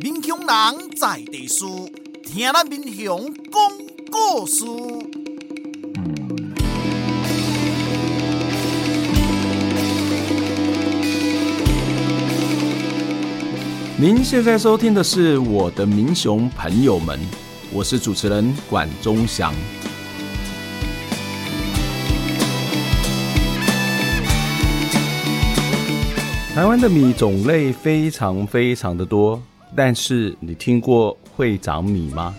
民雄人在地书，听咱民雄讲故事。您现在收听的是《我的民雄朋友们》，我是主持人管中祥。台湾的米种类非常非常的多，但是你听过会长米吗？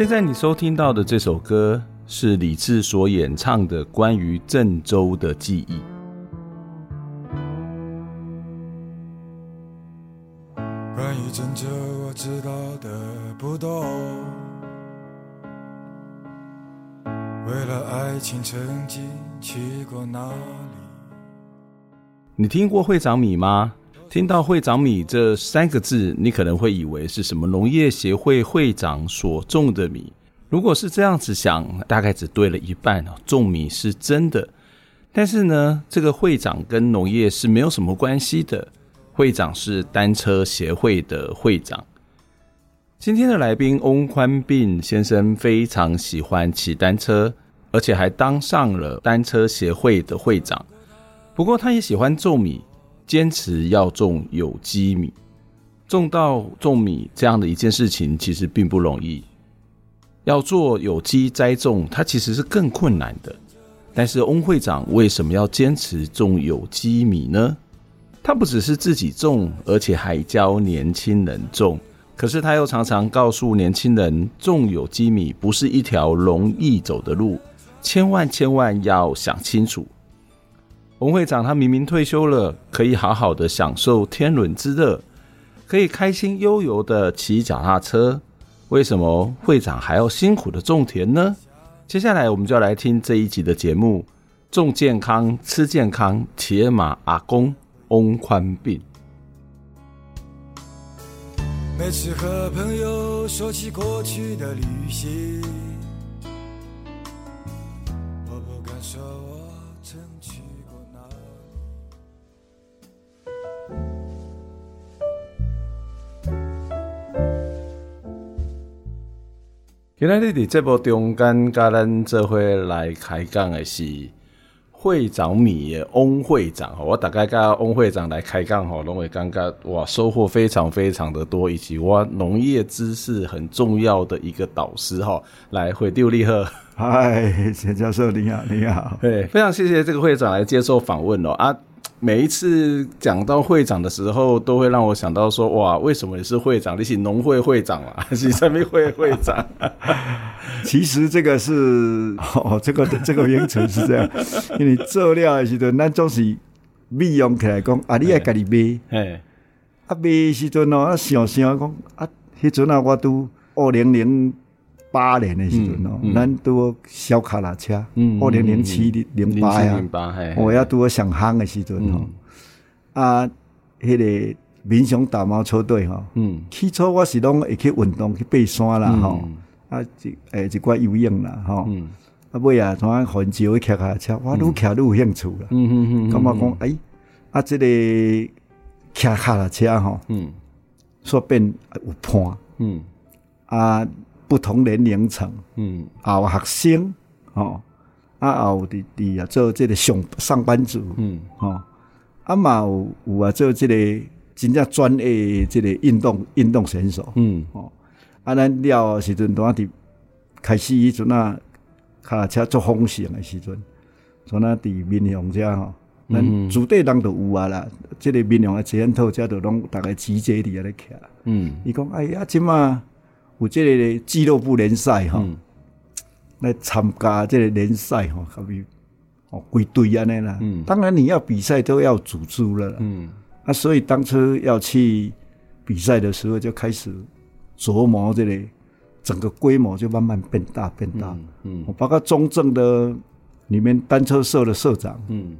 现在你收听到的这首歌是李志所演唱的关于郑州的记忆。关于郑州，我知道的不多。为了爱情，曾经去过哪里？你听过会长米吗？听到“会长米”这三个字，你可能会以为是什么农业协会会长所种的米。如果是这样子想，大概只对了一半哦。种米是真的，但是呢，这个会长跟农业是没有什么关系的。会长是单车协会的会长。今天的来宾翁宽斌先生非常喜欢骑单车，而且还当上了单车协会的会长。不过，他也喜欢种米。坚持要种有机米，种到种米这样的一件事情其实并不容易。要做有机栽种，它其实是更困难的。但是翁会长为什么要坚持种有机米呢？他不只是自己种，而且还教年轻人种。可是他又常常告诉年轻人，种有机米不是一条容易走的路，千万千万要想清楚。翁会长他明明退休了，可以好好的享受天伦之乐，可以开心悠游的骑脚踏车，为什么会长还要辛苦的种田呢？接下来我们就要来听这一集的节目，种健康，吃健康，铁马阿公翁宽病。每次和朋友说起过去的旅行。今天你在这部中间，跟咱做伙来开讲的是会长米的翁会长。我大概跟翁会长来开讲，吼，拢会感觉哇，收获非常非常的多，以及我农业知识很重要的一个导师，哈。来，会长你好，嗨，钱教授你好，你好，对，非常谢谢这个会长来接受访问哦啊。每一次讲到会长的时候，都会让我想到说：哇，为什么你是会长？你是农会会长啊，还是什么会会长？其实这个是哦，这个这个名称是这样，因为做料的时候，咱总是利用起来讲啊，你爱家己卖，哎，啊卖时阵哦，啊想想讲啊，迄阵啊，我都二零零。八年的时阵哦，咱拄小卡拉车，二零零七零八呀，我要拄上行的时阵哦，啊，迄个民雄打毛车队吼，起初我是拢会去运动去爬山啦吼，啊，一诶一寡游泳啦吼，啊尾啊，从啊环桥去骑卡车，我愈骑愈有兴趣啦，感觉讲诶，啊，这个骑卡拉车吼，说变有伴，啊。不同年龄层，嗯，啊，学生，哦，啊，有伫伫啊，做即个上上班族，嗯，哦，啊嘛有有啊，做这个真正专业即个运动运动选手，嗯，哦，啊，咱了时阵，当伫开始迄阵啊，卡车做风行诶时阵，从那伫民雄遮吼，咱驻地人都有啊啦，这个民雄诶检讨遮都拢逐个集结伫遐咧徛，嗯，伊讲哎呀，即嘛。有这个俱乐部联赛哈，来参加这个联赛哈，可比哦，归队安尼啦。嗯，当然你要比赛都要组织了。嗯，啊，所以当初要去比赛的时候，就开始琢磨这里整个规模就慢慢变大变大。嗯，我包括中正的里面单车社的社长，嗯，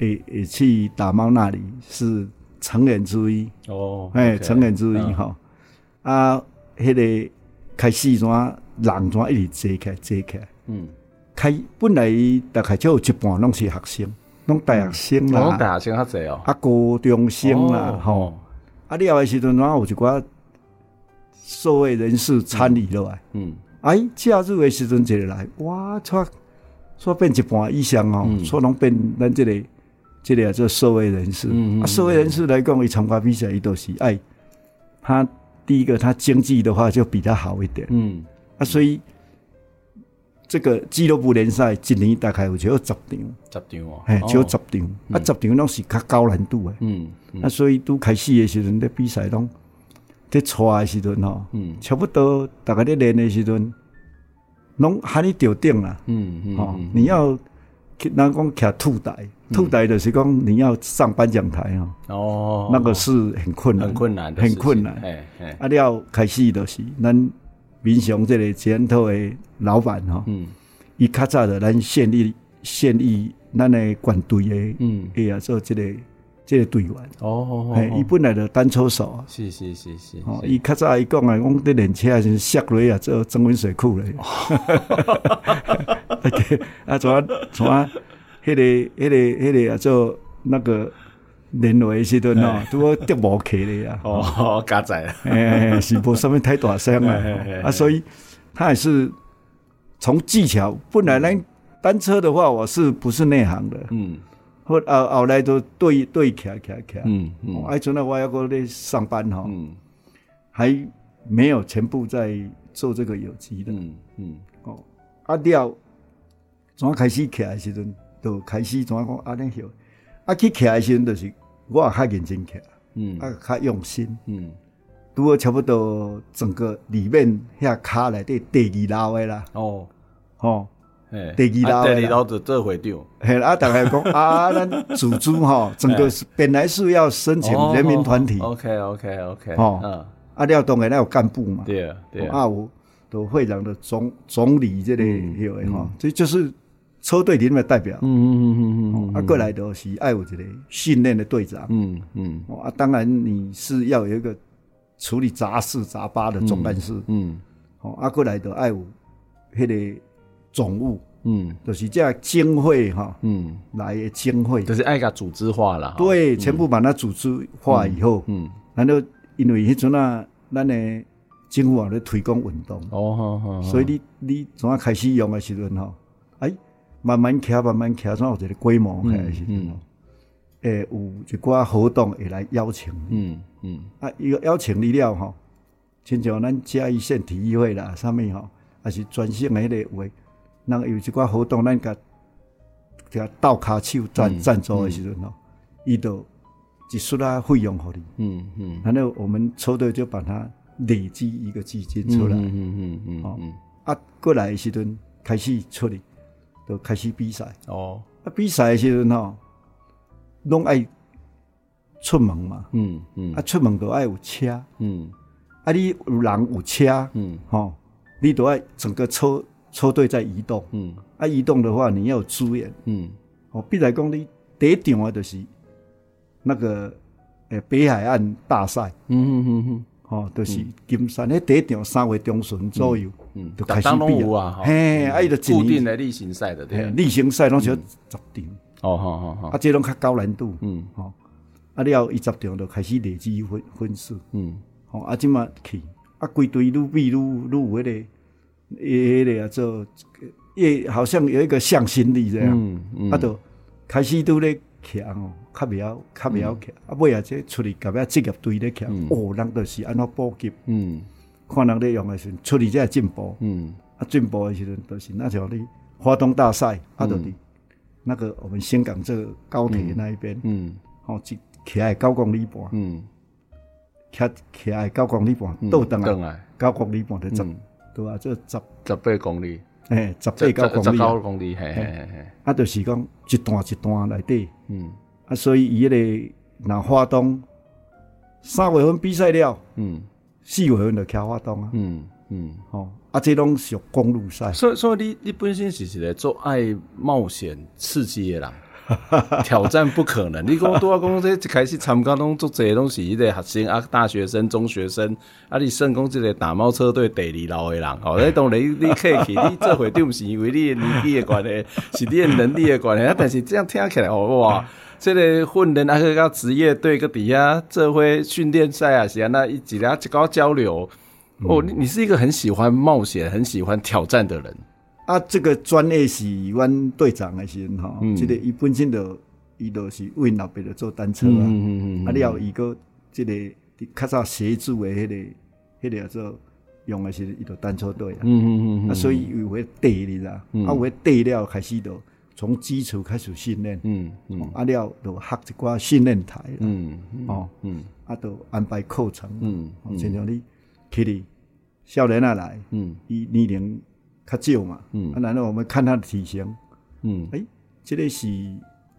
也也去打猫那里是成员之一。哦，哎，成员之一哈。啊，迄个开始怎人怎一直坐起来坐起来。嗯。开本来大概只有一半拢是学生，拢大学生啦，大学生较济哦，啊高中生啦，吼，啊了诶时阵，然后有一寡社会人士参与落来，嗯，哎，假日诶时阵一个来，哇，操！煞变一半以上哦，煞拢变咱这个这个做社会人士，嗯啊，社会人士来讲，伊参加比赛，伊都是爱，他第一个他经济的话就比较好一点，嗯，啊，所以。这个俱乐部联赛一年大概有只有十场，十场哦，哎，只有十场，啊，十场拢是较高难度的，嗯，啊，所以拄开始的时阵，咧比赛拢在初的时阵吼，嗯，差不多大概咧练的时阵，拢喊你吊顶啦，嗯嗯，哦，你要，人讲徛兔台，兔台就是讲你要上颁奖台哦，哦，那个是很困难，很困难，很困难，哎哎，啊，了开始就是咱。民雄这个前头的老板哈，嗯，伊较早的咱县立县立咱的管队的，嗯，哎呀，做这个这个队员。哦，哎，伊本来的单车手，是是是是，哦，伊较早伊讲啊，讲伫练车是摔落啊，做增温水库嘞，啊，怎啊怎啊，迄个迄个迄个啊，做那个。练会时阵哦，拄好跌无起咧啊！哦，加载。了，诶，是无啥物太大声啊！啊，所以他也是从技巧，本来咱单车的话，我是不是内行的？嗯，后后后来都对对起来起来起来，嗯。嗯，哎，从那我要过来上班哈，嗯，还没有全部在做这个有机的，嗯嗯，哦，啊了，从开始起来时阵，就开始怎讲啊？那个。啊，去起的时阵就是我也较认真骑，嗯，啊，较用心，嗯，拄好差不多整个里面遐卡内底第二楼的啦，哦，吼，诶，第二楼，第二楼就做会长，嘿，啊，大概讲 啊，咱组织吼，整个是本来是要申请人民团体，OK，OK，OK，吼，嗯，啊，了当然那有干部嘛，对啊，对啊，啊，有都会长的总总理这类有诶哈，这就是。车队里面的代表，嗯嗯嗯嗯嗯，啊，过来的是爱有一个训练的队长，嗯嗯，啊，当然你是要有一个处理杂事杂八的总干事，嗯，哦，啊，过来的爱有迄个总务，嗯，就是这样经费哈，嗯，来的经费，就是爱个组织化了，对，全部把它组织化以后，嗯，然后因为迄阵啊，咱的政府啊在推广运动，哦，好好，所以你你从啊开始用的时阵吼，哎。慢慢骑，慢慢骑，总有一个规模开始。嗯，诶，有一寡活动会来邀请。嗯嗯。啊，伊个邀请你了吼，亲像咱嘉义县体育会啦，啥物吼，还是专项诶迄个话，那有一寡活动，咱甲甲倒卡手赞赞助诶时阵吼，伊就一出啊费用互你。嗯嗯。然后我们车队就把它累积一个基金出来。嗯嗯嗯嗯。啊，过来诶时阵开始出力。就开始比赛哦，啊比赛的时阵吼，拢爱出门嘛，嗯嗯，啊出门都爱有车，嗯，啊你有人有车，嗯，吼，你都爱整个车车队在移动，嗯，啊移动的话你要有资源，嗯，哦，比来讲你第一场啊就是那个诶北海岸大赛，嗯嗯嗯嗯。哦，就是金山迄第一场三月中旬左右，嗯，就开始比啊，嘿，啊伊就固定的例行赛的，对，例行赛拢是十场，哦，好好好，啊，这拢较高难度，嗯，好，啊了伊十场就开始累积分分数，嗯，好，啊，即嘛去，啊，规队愈比愈愈有迄个，迄个啊做，也好像有一个向心力这样，嗯嗯，啊，就开始都咧强哦。较袂晓，较袂晓骑，啊尾啊，即出去甲别职业队咧骑，哦，人都是安怎补给，嗯，看人咧用诶时阵，出去才进步，嗯，啊进步诶时阵，都是那条咧华东大赛，啊，就伫那个我们香港这个高铁那一边，嗯，好，骑骑来九公里半，嗯，起起来九公里半，倒转来九公里半的十，对啊，这十十八公里，哎，十八九公里，十九公里，嘿嘿。嘿，啊，就是讲一段一段来底，嗯，啊，所以伊个那花东三月份比赛了，嗯，四月份就开花东啊，嗯嗯，哦，啊，这拢属公路赛，所以所以你你本身是一个做爱冒险刺激的人。挑战不可能！你讲多少公这一开始参加拢做这些东西，一个学生啊，大学生、中学生啊，你算讲这个打猫车队第二老的人，哦，你当然你客气，你这回对不是因为你的年纪的关系，是你的能力的关系。啊，但是这样听起来，哦哇，这个训练啊，个职业队个底下这回训练赛啊，是啊，那一几两高交流，哦，你你是一个很喜欢冒险、很喜欢挑战的人。啊，这个专业是阮队长的时阵吼，嗯、这个伊本身就伊就是为老爸的做单车啊，嗯嗯嗯、啊了伊个这个较早协助的迄、那个迄、那个做用的是伊个单车队啊，嗯嗯嗯、啊所以有会带你啦，嗯、啊有会带了开始就从基础开始训练，嗯嗯，啊了就学一寡训练台啦，嗯哦嗯，啊都安排课程，嗯，亲像你去哩少年啊来，嗯，伊年龄。较少嘛，嗯，啊，然后我们看他的体型，嗯，诶、欸，这个是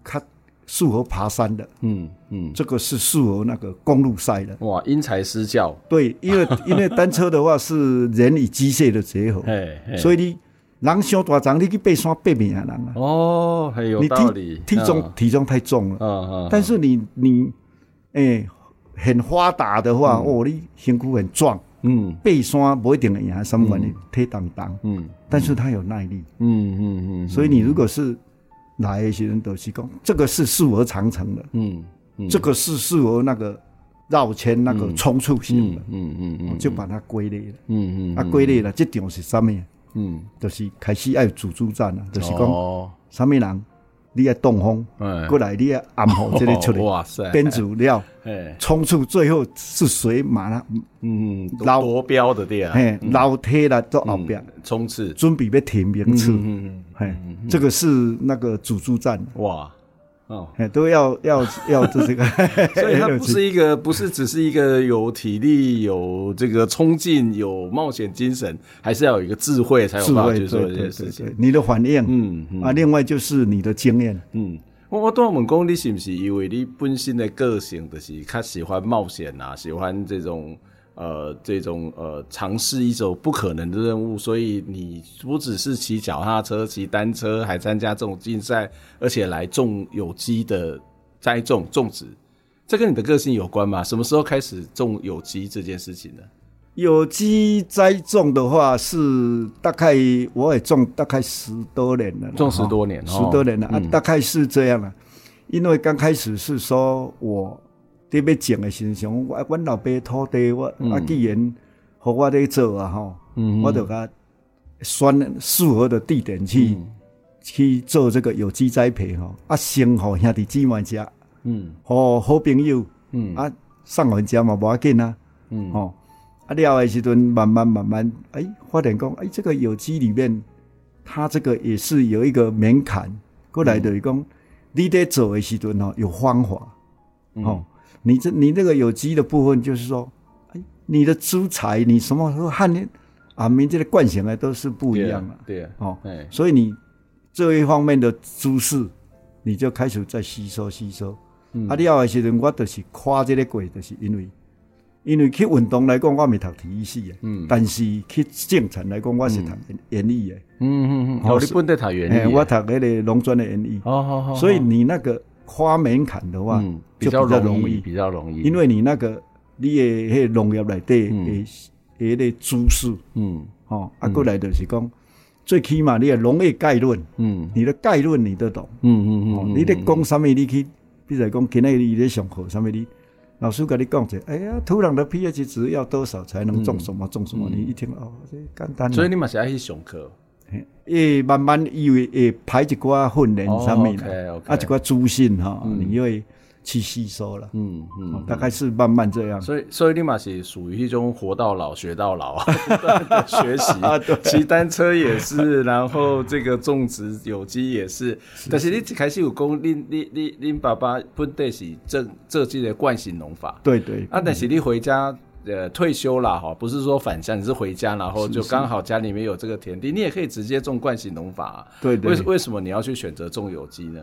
较适合爬山的，嗯嗯，这个是适合那个公路赛的。哇，因材施教，对，因为 因为单车的话是人与机械的结合，哎，所以你人伤大长，你去爬山爬命啊人啊，哦，很有道理，你体体重体重太重了，嗯嗯，但是你你诶很发达的话，哦，你身躯很壮。嗯，背山不一定会赢，什么原因？体重重，嗯，但是他有耐力，嗯嗯嗯，所以你如果是来一些人都是讲，这个是适合长城的，嗯，这个是适合那个绕圈那个冲刺型的，嗯嗯嗯，就把它归类了，嗯嗯，啊归类了，这场是什么？嗯，就是开始要有自主战了，就是讲什么人。你的东风，过来你要暗号，这里出来，哇塞，编组了，冲出最后是谁马拉，嗯，老夺标的对啊，嘿，老铁了到后边。冲刺，准备要停名次，嗯嗯，这个是那个组织战，哇。哦，都要要要这这个，所以它 不是一个，不是只是一个有体力、有这个冲劲、有冒险精神，还是要有一个智慧才有办法去做这件事情。你的反应，嗯啊，另外就是你的经验，嗯，我我多问讲，你是不是因为你本身的个性就是较喜欢冒险啊，喜欢这种。呃，这种呃，尝试一种不可能的任务，所以你不只是骑脚踏车、骑单车，还参加这种竞赛，而且来种有机的栽种种植，这跟你的个性有关吗？什么时候开始种有机这件事情呢？有机栽种的话，是大概我也种大概十多年了，种十多年，十多年了、哦、啊，大概是这样了。嗯、因为刚开始是说我。在要种的时候，我阮老爸土地，我啊既然互我咧做啊吼，我就甲选适合的地点去去做这个有机栽培吼，啊先互兄弟姊妹食，嗯，互好朋友，嗯。啊送人家嘛无要紧啊，嗯。吼，啊了的时阵慢慢慢慢，哎发现讲，哎这个有机里面，它这个也是有一个门槛，过来就是讲，你在做的时阵吼有方法，吼。你这你那个有机的部分，就是说，哎，你的蔬菜，你什么时候和你啊，民间的惯性啊，都是不一样的，对啊，哦，所以你这一方面的知识，你就开始在吸收吸收。啊，了的时阵，我就是跨这个过，就是因为，因为去运动来讲，我没读体育系的，嗯，但是去种田来讲，我是读园艺的，嗯嗯嗯，哦，你本地读园艺，我读那个农专的园艺，哦好好，所以你那个。跨门槛的话，就比较容易，比较容易，因为你那个你的迄农业内底诶诶个知识，嗯，哦，啊过来就是讲，最起码你的农业概论，嗯，你的概论你都懂，嗯嗯嗯，你得讲什么你去，比如讲今日你咧上课什么你，老师跟你讲者，哎呀，土壤的 pH 值要多少才能种什么种什么？你一听哦，这简单，所以你嘛是爱去上课。诶，慢慢以为诶排一寡训练上面，oh, okay. 啊，一寡资讯哈，嗯、你会去吸收了，嗯嗯，嗯大概是慢慢这样。所以，所以你嘛是属于一种活到老学到老啊，学习，骑单车也是，然后这个种植有机也是。但是你一开始有讲，你你你你爸爸本地是这这这的惯性农法，对对。啊，但是你回家。呃退休了哈，不是说返乡，你是回家，然后就刚好家里面有这个田地，你也可以直接种惯性农法、啊。对对。为为什么你要去选择种有机呢？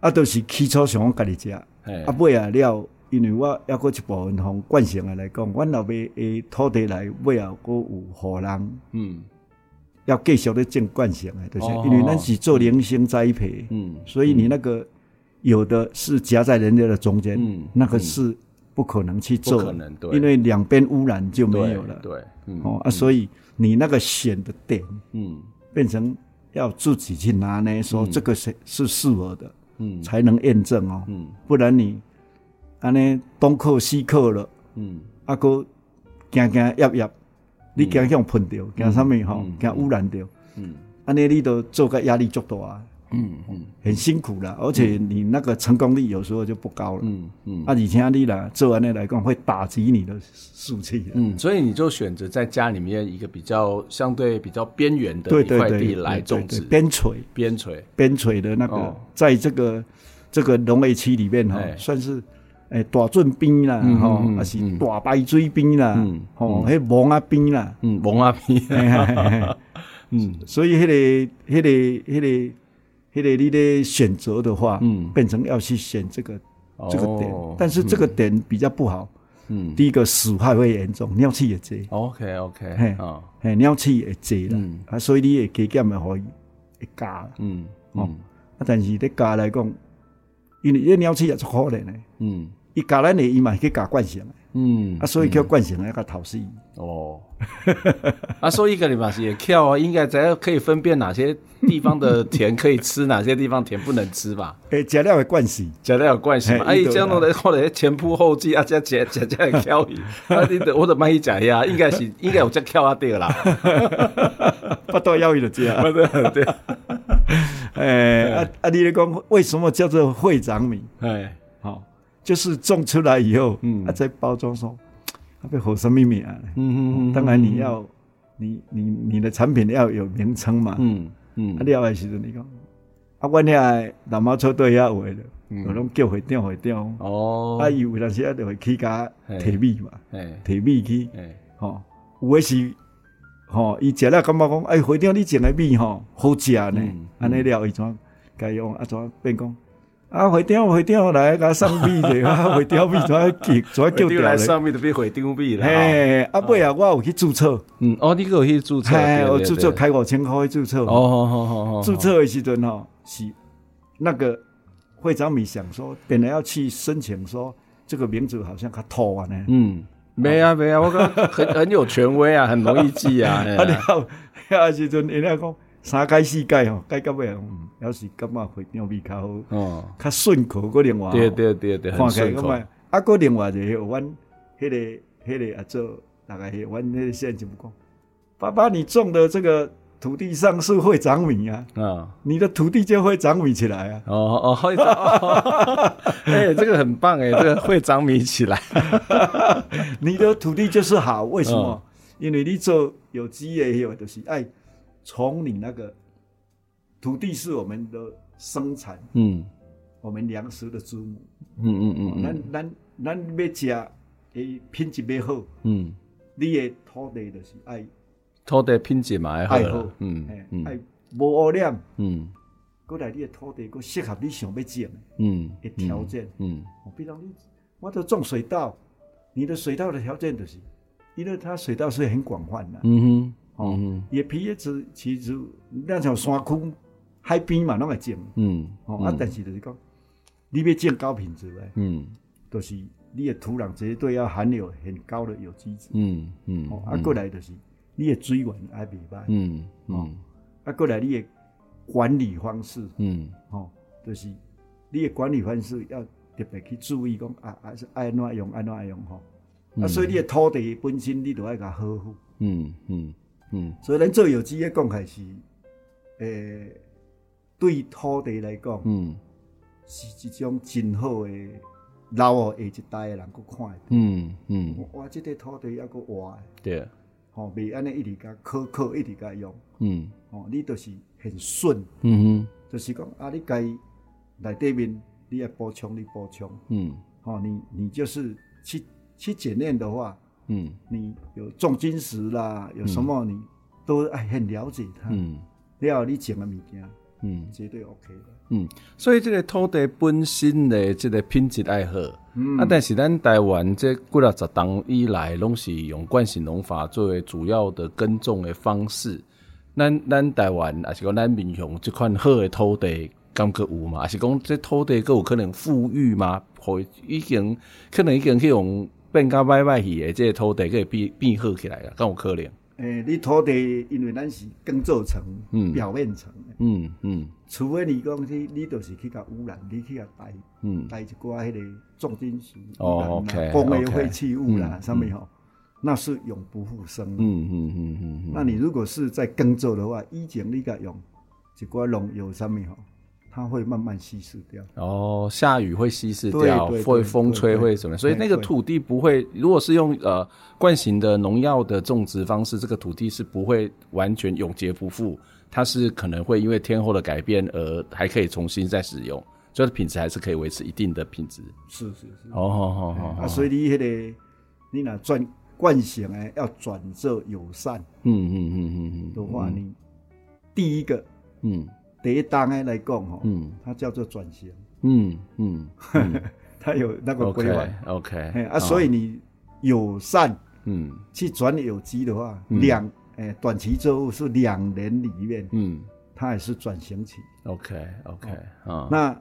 啊，都、就是起初想我家己食，啊买啊了，因为我要过一部分从惯性的来讲，我老爸诶土地来买啊，过有荷人，嗯，要继续的种惯性的，就是因为咱是做零星栽培，嗯，所以你那个有的是夹在人家的中间，嗯，那个是不可能去做，可能对，因为两边污染就没有了，对，嗯、哦啊，所以你那个选的点，嗯，变成要自己去拿呢，说这个是是适合的。嗯，才能验证哦。嗯，不然你安尼东扣西扣了，嗯，啊个惊惊压压，你惊向喷掉，惊啥物吼，惊污染掉，嗯，安尼你都做个压力足大啊，嗯嗯，很辛苦了，而且你那个成功率有时候就不高了，嗯嗯，啊，而且你呢做安尼来讲会打击你的士气，嗯，所以你就选择在家里面一个比较相对比较边缘的一块地来种植，边陲。边陲。边陲的那个，在这个这个农业区里面哈，算是诶大圳边啦，吼，还是大白水边啦，吼，迄蒙阿边啦，嗯，蒙阿边，嗯，所以迄个迄个迄个。迄个你的选择的话，嗯，变成要去选这个这个点，但是这个点比较不好，嗯，第一个死害会严重，尿气也多，OK OK，嘿，嘿，尿气也多啦，啊，所以你也加减也可以会加，嗯，哦，啊，但是咧加来讲，因为这尿气也是可怜的，嗯，伊加咱的伊嘛去加惯性。嗯，啊，所以叫惯性那个讨厌哦，啊，所以一个礼拜是也跳啊，应该在可以分辨哪些地方的田可以吃，哪些地方田不能吃吧？诶，加料的惯性，加料有惯性嘛，哎，这样弄的后来前仆后继啊，加加加加来跳伊，啊，你的我的万一假呀，应该是应该有这跳啊对啦，不多要伊的这样，对对，诶，啊啊，你来讲为什么叫做会长米？哎。就是种出来以后，嗯，啊，再包装说，啊，被火什么名啊？嗯嗯当然你要，你你你的产品要有名称嘛，嗯嗯。啊，了的时阵你讲，啊，阮遐老毛车队遐有诶了，我拢叫会长会长。哦。啊，伊有阵时啊，就会去甲提米嘛，提米去，吼，有诶是，吼，伊食了感觉讲，哎，会长你种的米吼好食呢，安尼了伊怎该用啊？怎变讲？啊，会长会长来甲送米 的，啊，会长米怎叫怎叫掉来送米就变会长米了。嘿，啊，尾啊，我有去注册。嗯，哦，你个有去注册？哎，我注册开五千块去注册。哦，好好好好。注册的时阵吼，是那个会长米想说，本来要去申请说这个名字好像较土啊呢。嗯，没啊没啊，我讲很很有权威啊，很容易记啊。啊，然后啊时阵人家讲。三改四改吼，改到尾，要是感觉会长米较好，哦，较顺口个另外，对对对对，看起来咁啊，啊个另外就阮迄个迄个啊做，大概阮迄个县政府讲，爸爸你种的这个土地上是会长米啊，啊，你的土地就会长米起来啊，哦哦，会长，哎，这个很棒哎，这个会长米起来，你的土地就是好，为什么？因为你做有机的有就是爱。从你那个土地是我们的生产，嗯，我们粮食的祖母，嗯嗯嗯，咱咱咱要食诶品质要好，嗯，你的土地就是爱土地品质嘛爱好，嗯嗯，爱无污染，嗯，过来你的土地，过适合你想要种，嗯，的条件，嗯，比如你我都种水稻，你的水稻的条件就是，因为它水稻是很广泛的，嗯哼。哦，也皮叶子其实那像山区海边嘛，拢会种。嗯，哦，啊，但是就是讲，你要种高品质的，嗯，就是你的土壤绝对要含有很高的有机质。嗯嗯，哦，啊，过来就是你的水源爱袂歹。嗯嗯，啊，过来你的管理方式，嗯，哦，就是你的管理方式要特别去注意讲啊，啊是爱怎用爱怎用吼。啊，所以你的土地本身你都要甲呵护。嗯嗯。嗯，所以咱做有机的讲还是，诶、欸，对土地来讲，嗯，是一种真好的留哦，下一代的人搁看。嗯嗯，哇，这个土地要搁活的，对，吼，袂安尼一直甲苛刻，一直甲用。嗯，哦，你都是很顺。嗯哼，就是讲啊，你该内底面你要补充，你补充。嗯，哦，你你就是去去检验的话。嗯，你有重金石啦，有什么你都哎很了解它，嗯，然后你讲的物件，嗯，绝对 OK 的，嗯，所以这个土地本身的这个品质爱好，嗯，啊，但是咱台湾这几啊十年以来，拢是用惯性农法作为主要的耕种的方式，咱咱台湾也是讲咱民雄这块好的土地，感觉有嘛？还是讲这土地更有可能富裕吗？会已经可能已经去用。变甲歹歹去的，这个土地可以变变好起来了，敢有可能？诶、欸，你土地因为咱是耕作层，嗯，表面层，嗯嗯，除非你讲你你就是去甲污染，你去甲带，嗯，带一寡迄个重金属，哦，OK，工业废弃物啦，上面吼，那是永不复生。嗯嗯嗯嗯嗯，那你如果是在耕作的话，以前你甲用一寡农药上面吼。它会慢慢稀释掉。哦，下雨会稀释掉，会风吹会什么？所以那个土地不会，如果是用呃惯性的农药的种植方式，这个土地是不会完全永劫不复，它是可能会因为天候的改变而还可以重新再使用，所以品质还是可以维持一定的品质。是是是。哦。啊，所以你那个你那转惯性诶，要转做友善。嗯嗯嗯嗯嗯。的话，你第一个嗯。第一档诶来讲吼，嗯，它叫做转型，嗯嗯，它有那个规划，OK，啊，所以你友善，嗯，去转有机的话，两诶短期作物是两年里面，嗯，它也是转型期，OK OK，啊，那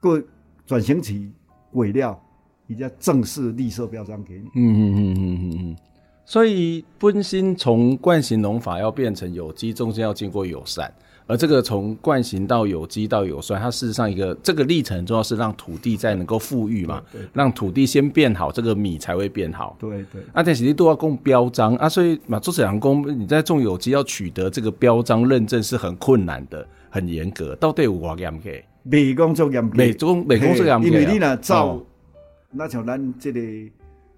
过转型期尾料，比较正式绿色标章给你，嗯嗯嗯嗯嗯嗯，所以本身从惯性农法要变成有机，中间要经过友善。而这个从惯行到有机到有酸，它事实上一个这个历程，重要是让土地再能够富裕嘛，对对对，让土地先变好，这个米才会变好。对对。啊，但是你都要供标章啊，所以马，做水阳工，你在种有机要取得这个标章认证是很困难的，很严格。到底有多严格？美工作严格，美工美工作严格。因为你那照，哦、那像咱这个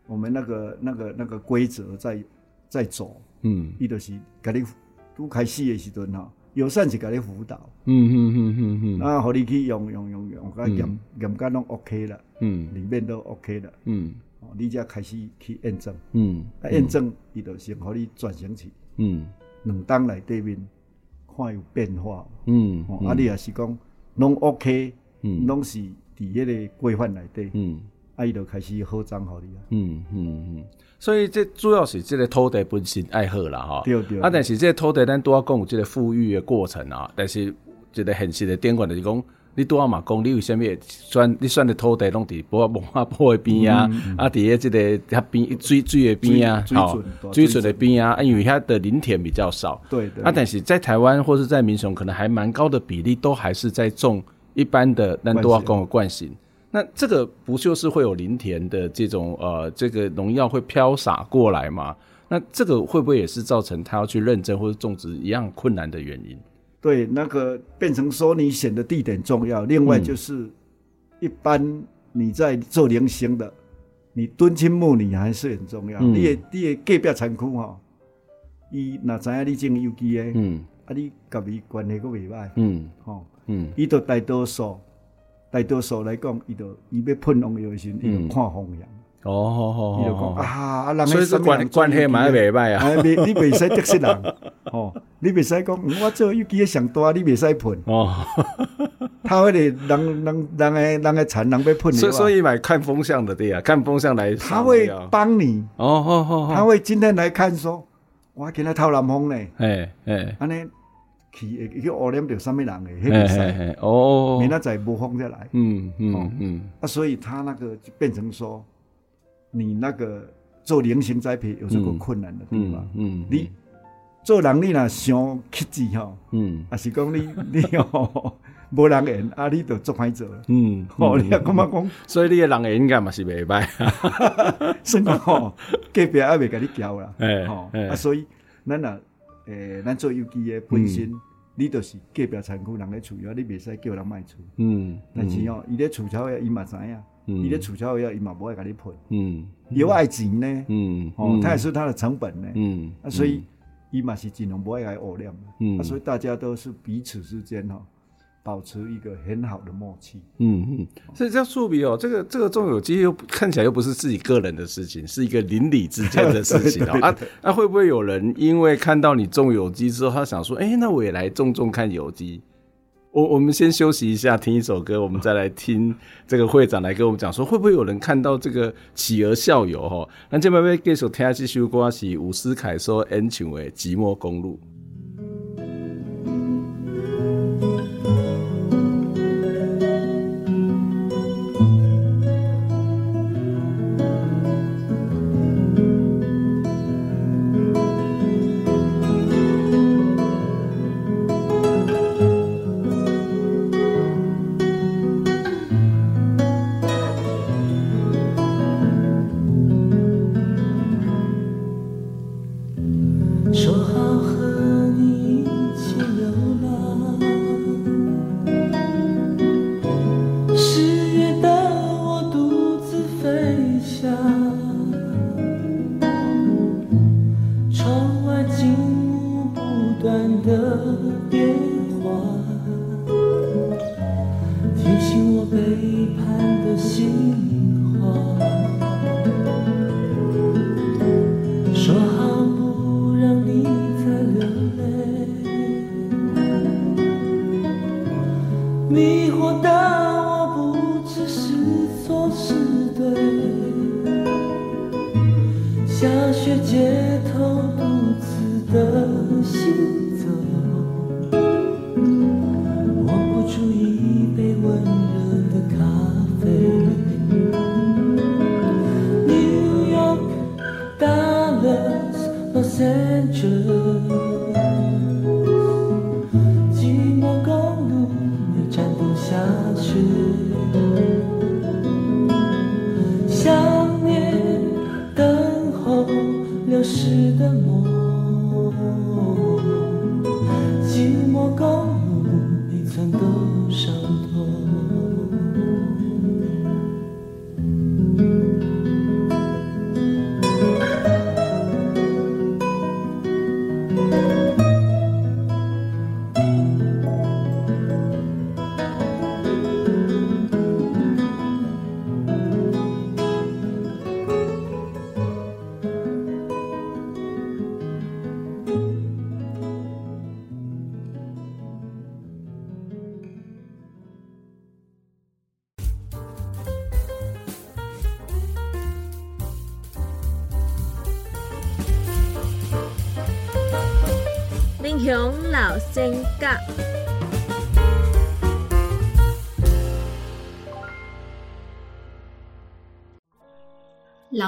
我们那个那个那个规则在在走，嗯，伊就是给你都开始的时阵哈。友善是甲你辅导，嗯嗯嗯嗯嗯，啊，互你去用用用用，甲严严格拢 OK 了，嗯，里面都 OK 了，嗯，哦，你才开始去验证，嗯，啊，验证伊就先互你转型去，嗯，两档来对面看有变化，嗯，啊，你也是讲拢 OK，嗯，拢是伫迄个规范内底，嗯，啊，伊就开始好章好你啊，嗯嗯嗯。所以这主要是这个土地本身爱好啦，吼。对对。啊，但是这个土地咱拄要讲有这个富裕的过程啊。但是这个现实的点管就是讲，你都要嘛讲，你为什么选你选的土地拢伫无文化坡的边啊？啊，伫个这个它边水水的边啊，好，水水的边啊，因为它的林田比较少。对对。啊，但是在台湾或是在民雄，可能还蛮高的比例，都还是在种一般的，咱都要讲的惯行。那这个不就是会有林田的这种呃，这个农药会飘洒过来吗？那这个会不会也是造成他要去认证或者种植一样困难的原因？对，那个变成说你选的地点重要，另外就是一般你在做零星的，你敦亲睦邻还是很重要。嗯、你的你的隔壁产区哈，伊那知影你种有机的，嗯，啊你甲伊关系搁袂歹，嗯，吼，嗯，伊都大多数。大多数来讲，伊就伊要喷农药时，伊就看风向。哦哦哦，伊就讲啊，人所以说关关系蛮袂歹啊。你你袂使得罪人，哦，你袂使讲，我做有机上大，你袂使喷。哦，他会咧，人人人诶人诶产人要喷。所以所以买看风向的对啊，看风向来。他会帮你。哦哦哦，他会今天来看说，我今天透南风咧。哎哎，安尼。去去污染着什么人诶？迄个使哦，明仔载无风再来。嗯嗯嗯。啊，所以他那个就变成说，你那个做零星栽培有这个困难的地方。嗯，你做人你若想克制吼，嗯，啊是讲你 你哦，无人缘啊，你就做歹做。嗯，哦，你啊感觉讲，所以你诶人缘应该嘛是袂歹。算讲吼，隔壁还未甲你交啦。哎，吼，啊，所以咱若诶，咱做有机诶本身。你就是隔壁产区人咧厝药，你袂使叫人卖厝。嗯，但是哦，伊咧厝草药，伊嘛知影，伊咧厝草药，伊嘛无爱甲你喷。嗯，有爱钱呢。嗯，哦，它也是它的成本呢。嗯，啊，所以伊嘛是尽量不爱来污染。嗯，啊，所以大家都是彼此之间哈，保持一个很好的默契。嗯嗯，所以叫树比哦，这个这个种有机又看起来又不是自己个人的事情，是一个邻里之间的事情 啊，那、啊、会不会有人因为看到你种有机之后，他想说，哎、欸，那我也来种种看有机？我我们先休息一下，听一首歌，我们再来听这个会长来跟我们讲说，会不会有人看到这个企鹅校友哈？那这边要继续听这首歌是伍思凯所演唱的《寂寞公路》。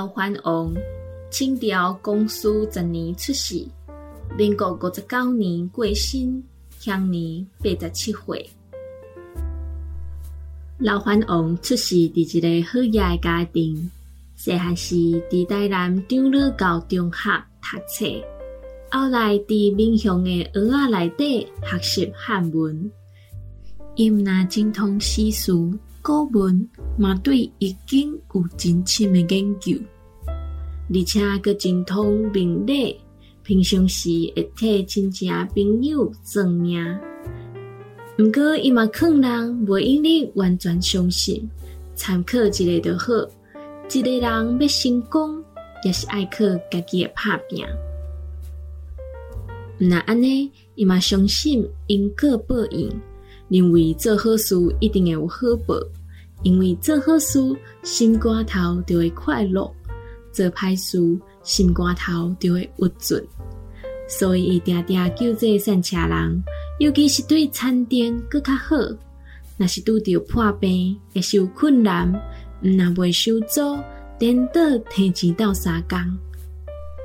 老番王，清朝光绪十年出世，民国五十九年过身，享年八十七岁。老番王出世伫一个好野的家庭，细汉时伫台南长乐高中学读册。后来伫民雄的蚵仔内底学习汉文，伊毋但精通诗词古文，嘛对易经有真深的研究，而且阁精通命理，平常时会替亲戚朋友算命。毋过伊嘛劝人袂用你完全相信，参考一个就好。一个人要成功，也是爱靠家己的拍拼。那安尼，伊嘛相信因果报应，认为做好事一定会有好报，因为做好事心肝头就会快乐，做歹事心肝头就会郁卒。所以伊定定救济善车人，尤其是对餐店阁较好。若是拄着破病，会受困难，毋但袂收租，颠倒提钱斗相共。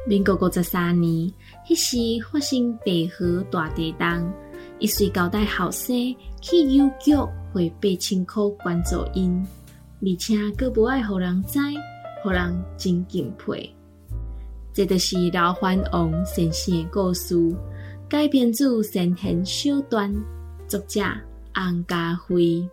民国五十三年。迄时发生白河大地震，伊随交代后生去邮局汇八千块关注因，而且阁无爱互人知，互人真敬佩。这就是老番王先生的故事，改编自神仙小段，作者洪家辉。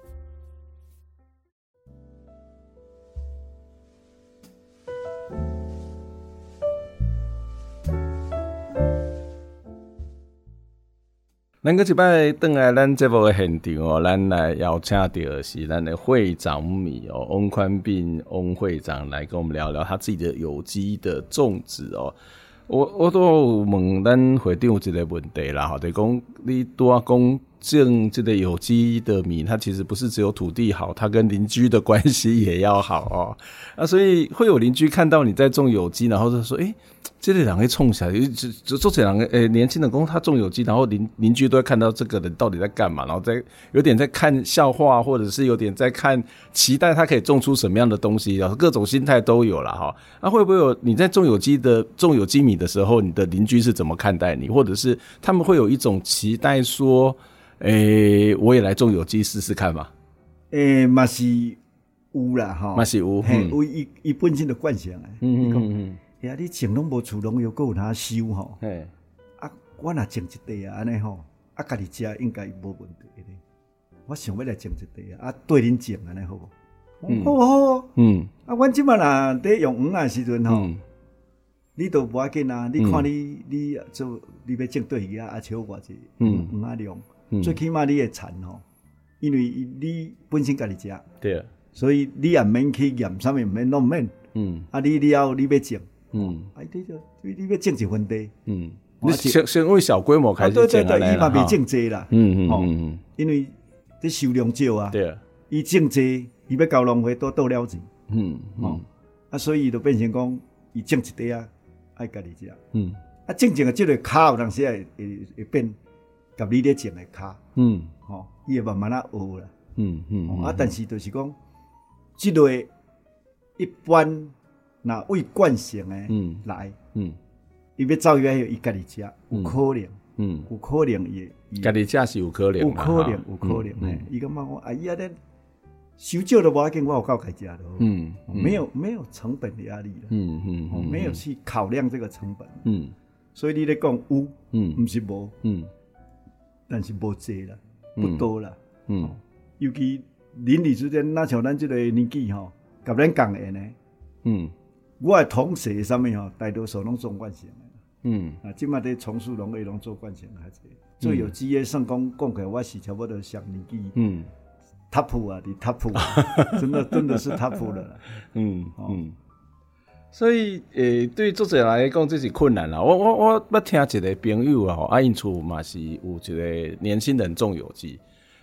咱个礼拜登来咱这部的现场哦，咱来邀请到是咱诶会长米哦，翁宽斌翁会长来跟我们聊聊他自己的有机的种植哦。我我都问咱会长一个问题啦，吼，就是讲你多讲种这个有机的米，它其实不是只有土地好，它跟邻居的关系也要好哦。啊，所以会有邻居看到你在种有机，然后就说，诶、欸。这里两个冲起来，就就做这两个诶，年轻的工他种有机，然后邻邻居都会看到这个人到底在干嘛，然后在有点在看笑话，或者是有点在看期待他可以种出什么样的东西，然后各种心态都有了哈。那、会不会有你在种有机的种有机米的时候，你的邻居是怎么看待你，或者是他们会有一种期待说，诶，我也来种有机试试看嘛？诶，嘛是有啦哈，嘛是有，嘿，有一一本身的惯性诶，嗯嗯嗯。呀，你种拢无厝，拢又够有哪收吼。嘿，啊，我若种一地啊，安尼吼，啊，家己食应该无问题的。我想要来种一地啊，啊，对恁种安尼好无？好好。嗯。啊，阮即满啊伫用黄啊时阵吼，你都无要紧啊。你看你你做你要种对鱼啊，啊，超偌济嗯黄啊量，最起码你会产吼，因为你本身家己食。对。所以你也免去验啥物，毋免拢毋免。嗯。啊，你你后你要种。嗯，哎，对着，你你要种一分地，嗯，你先先为小规模开始种啊，伊嘛未种济啦，嗯嗯嗯，因为这收量少啊，对。啊，伊种济，伊要交农会都倒了钱，嗯嗯，啊，所以就变成讲，伊种一地啊，爱家己食，嗯，啊，种种个这个卡有当时会会会变，甲你咧种个卡，嗯，吼，伊会慢慢啊学啦，嗯嗯，啊，但是就是讲，即类一般。那未惯性诶来，嗯，伊要造药，伊家己食有可能，嗯，有可能也家己食是有可能，有可能，有可能诶。伊感觉讲，哎呀，恁收少都无要紧，我有够开食的，嗯，没有没有成本的压力了，嗯嗯，没有去考量这个成本，嗯，所以你咧讲有，嗯，毋是无，嗯，但是无济啦，不多啦，嗯，尤其邻里之间，那像咱这个年纪吼，甲咱共缘诶，嗯。我的同事上面吼，大多数拢种惯性的，嗯，啊，即马在从事农业拢做惯性还是。最有机的，算讲讲起来，我是差不多上年纪，嗯，top 啊，你 top，真的真的是 top 了，嗯嗯，所以诶、欸，对作者来讲这是困难啦。我我我捌听一个朋友啊，啊因厝嘛是有一个年轻人种有机，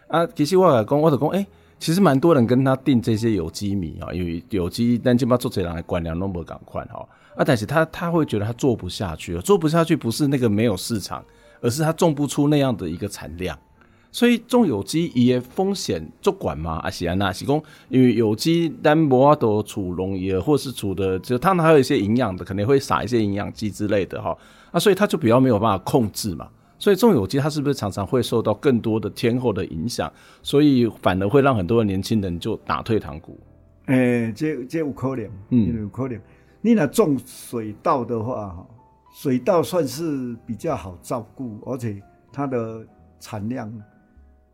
啊，其实我来讲，我就讲诶。欸其实蛮多人跟他订这些有机米啊，因为有机，但起码做起来管量那么赶快哈啊，但是他他会觉得他做不下去，做不下去不是那个没有市场，而是他种不出那样的一个产量。所以种有机也风险足管嘛，啊是安那是讲，因为有机单薄都储农业或是储的，就他们还有一些营养的，可能会撒一些营养剂之类的哈啊，所以它就比较没有办法控制嘛。所以种有机，它是不是常常会受到更多的天候的影响？所以反而会让很多的年轻人就打退堂鼓。诶、欸，这这有可能，嗯，有可能。你那种水稻的话，哈，水稻算是比较好照顾，而且它的产量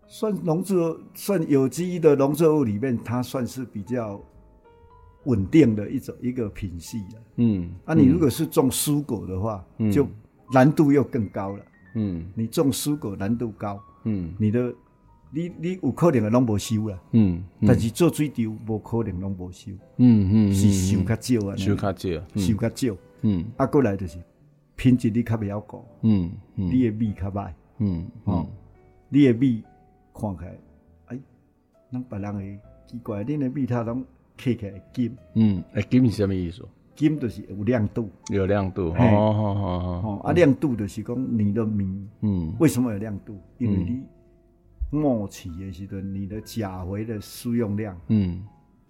算农作算有机的农作物里面，它算是比较稳定的一种一个品系的。嗯，啊，你如果是种蔬果的话，嗯、就难度又更高了。嗯，你种蔬果难度高，嗯，你的你你有可能会拢无收啦，嗯，但是做水稻无可能拢无收，嗯嗯，是收较少啊，收较少，收较少，嗯，啊过来就是品质你较袂晓顾，嗯嗯，你的米较歹，嗯，哦，你的米看起来，哎，咱别人会奇怪，恁的米它拢刻起来金，嗯，哎，金是啥物意思？金就是有亮度，有亮度，哦哦哦哦，啊，亮度就是讲你的米，嗯，为什么有亮度？因为你末期的时阵，你的钾肥的使用量，嗯，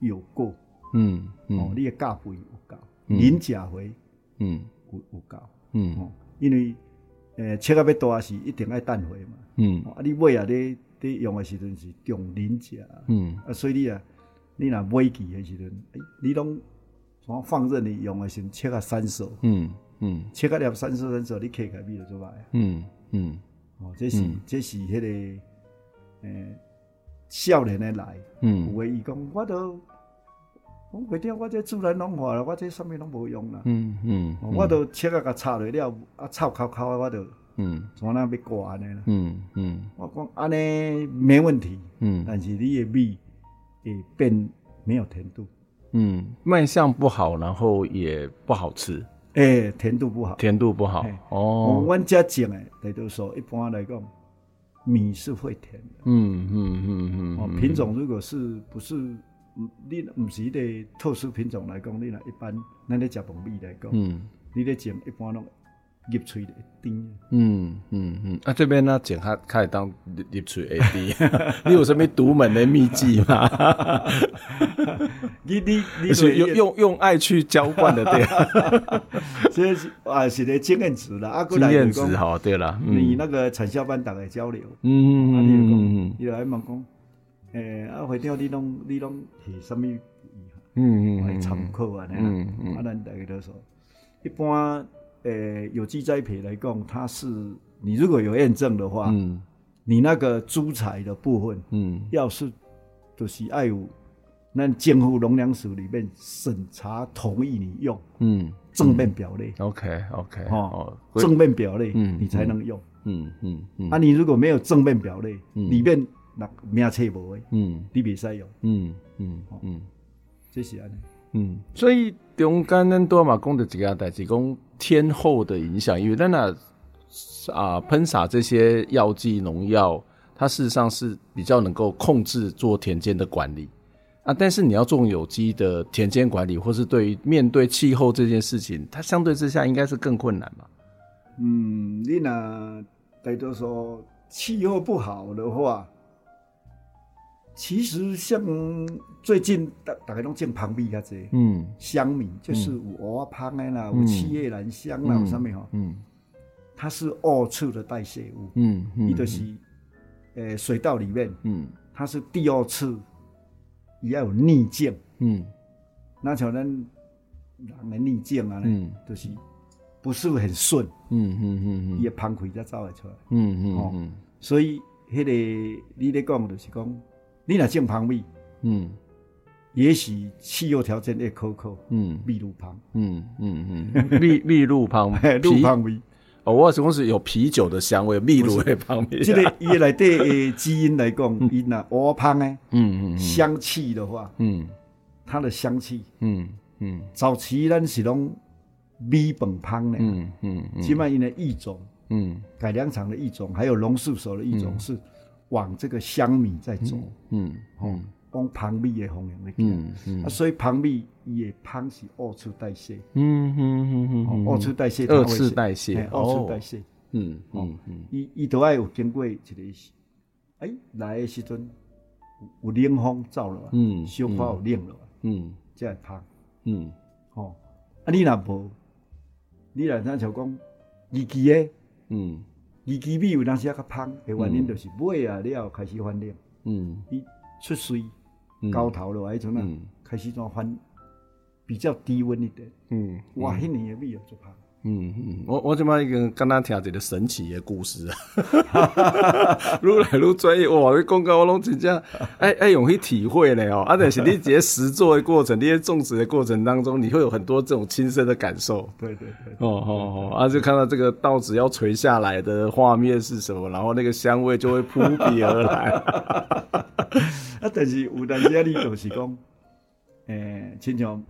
有够，嗯，哦，你的钾肥有够，磷钾肥，嗯，有有够，嗯，哦，因为诶，切个要大是一定爱氮肥嘛，嗯，啊，你买啊，你你用的时阵是重磷钾，嗯，啊，所以你啊，你若尾期的时阵，诶，你拢。我放任你用的先切个三手，嗯嗯，切个两三手三手，你可以改变的做法，嗯嗯，哦，这是这是迄个诶少年的来，嗯，有诶伊讲我都我袂听我这自然农法我这上面拢无用啦，嗯嗯，我都切个个插落了，啊，臭烤烤我都嗯，怎那要挂安尼啦？嗯嗯，我讲安尼没问题，嗯，但是你的米会变没有甜度，嗯，卖相不好，然后也不好吃，诶、欸，甜度不好，甜度不好，哦，我们家种诶，大多数一般来讲，米是会甜的，嗯嗯嗯嗯，哦，品种如果是不是，你唔是的特殊品种来讲，你若一般，咱咧食糯米来讲，嗯，你咧种一般拢。入喙的甜，嗯嗯嗯，啊这边呢，剪开开始当入入喙会甜，你有什么独门的秘籍吗？你你你是用用用爱去浇灌的对，这是啊是个经验值啦，啊经验值好对啦，你那个产销班大概交流，嗯嗯嗯嗯，伊来问讲，诶啊回头你拢你拢提什么？嗯嗯嗯，参考啊，嗯嗯，啊咱大家都说一般。呃、欸，有机栽培来讲，它是你如果有验证的话，嗯，你那个猪材的部分，嗯，要是就是爱有那监护农粮署里面审查同意你用，嗯，正面表类，OK OK，哦，正面表类，嗯，你才能用，嗯嗯嗯，啊，你如果没有正面表列，嗯，里面那名册无诶，嗯，你别使用，嗯嗯嗯，这是安尼。嗯，所以中间咱多嘛讲的几个代志，讲天候的影响，因为那那啊喷洒这些药剂农药，它事实上是比较能够控制做田间的管理啊。但是你要种有机的田间管理，或是对于面对气候这件事情，它相对之下应该是更困难嘛。嗯，你那大多说气候不好的话。其实像最近大大概拢种旁米较济，嗯，香米就是有蚵仔香的啦，有七叶兰香啦，有啥物吼，嗯，它是二次的代谢物，嗯，伊就是诶水稻里面，嗯，它是第二次，也要有逆境，嗯，那像咱人的逆境啊，嗯，就是不是很顺，嗯嗯嗯嗯，伊个香气才走会出来，嗯嗯嗯，所以迄个你咧讲就是讲。你若种香米，嗯，也许气候条件会可靠，嗯，蜜露香，嗯嗯嗯，蜜蜜露香，露香味，哦，我是讲是有啤酒的香味，秘鲁的香味。这个伊内底诶基因来讲，伊若乌香呢，嗯嗯，香气的话，嗯，它的香气，嗯嗯，早期咱是拢米本香呢，嗯嗯，起码因的一种，嗯，改良场的一种，还有龙树手的一种是。往这个香米在走，嗯，哦，往香米的方向来走，嗯嗯，啊，所以香米也香是二次代谢，嗯嗯嗯嗯，二次代谢，二次代谢，二次代谢，嗯嗯嗯，伊伊都爱有经过一个，哎，来的时阵有冷风走了，嗯，小可有冷了，嗯，才会香，嗯，哦，啊，你若无，你若像像讲二期诶，嗯。二期米有当时啊较香，的原因就是买啊了开始反冷，嗯，伊出水高头了，迄阵啊开始怎翻比较低温一点，嗯，哇，迄年的米有做香，嗯嗯，我我即摆已经刚刚听一个神奇的故事啊，愈来愈专业哇！你讲到我拢真正爱爱 用去体会咧哦，啊，但是你直接实做的过程，你在种植的过程当中，你会有很多这种亲身的感受。对对对，哦哦哦，啊，就看到这个稻子要垂下来的画面是什么，然后那个香味就会扑鼻而来。啊，但是有当时啊，你就是讲，诶、欸，亲像。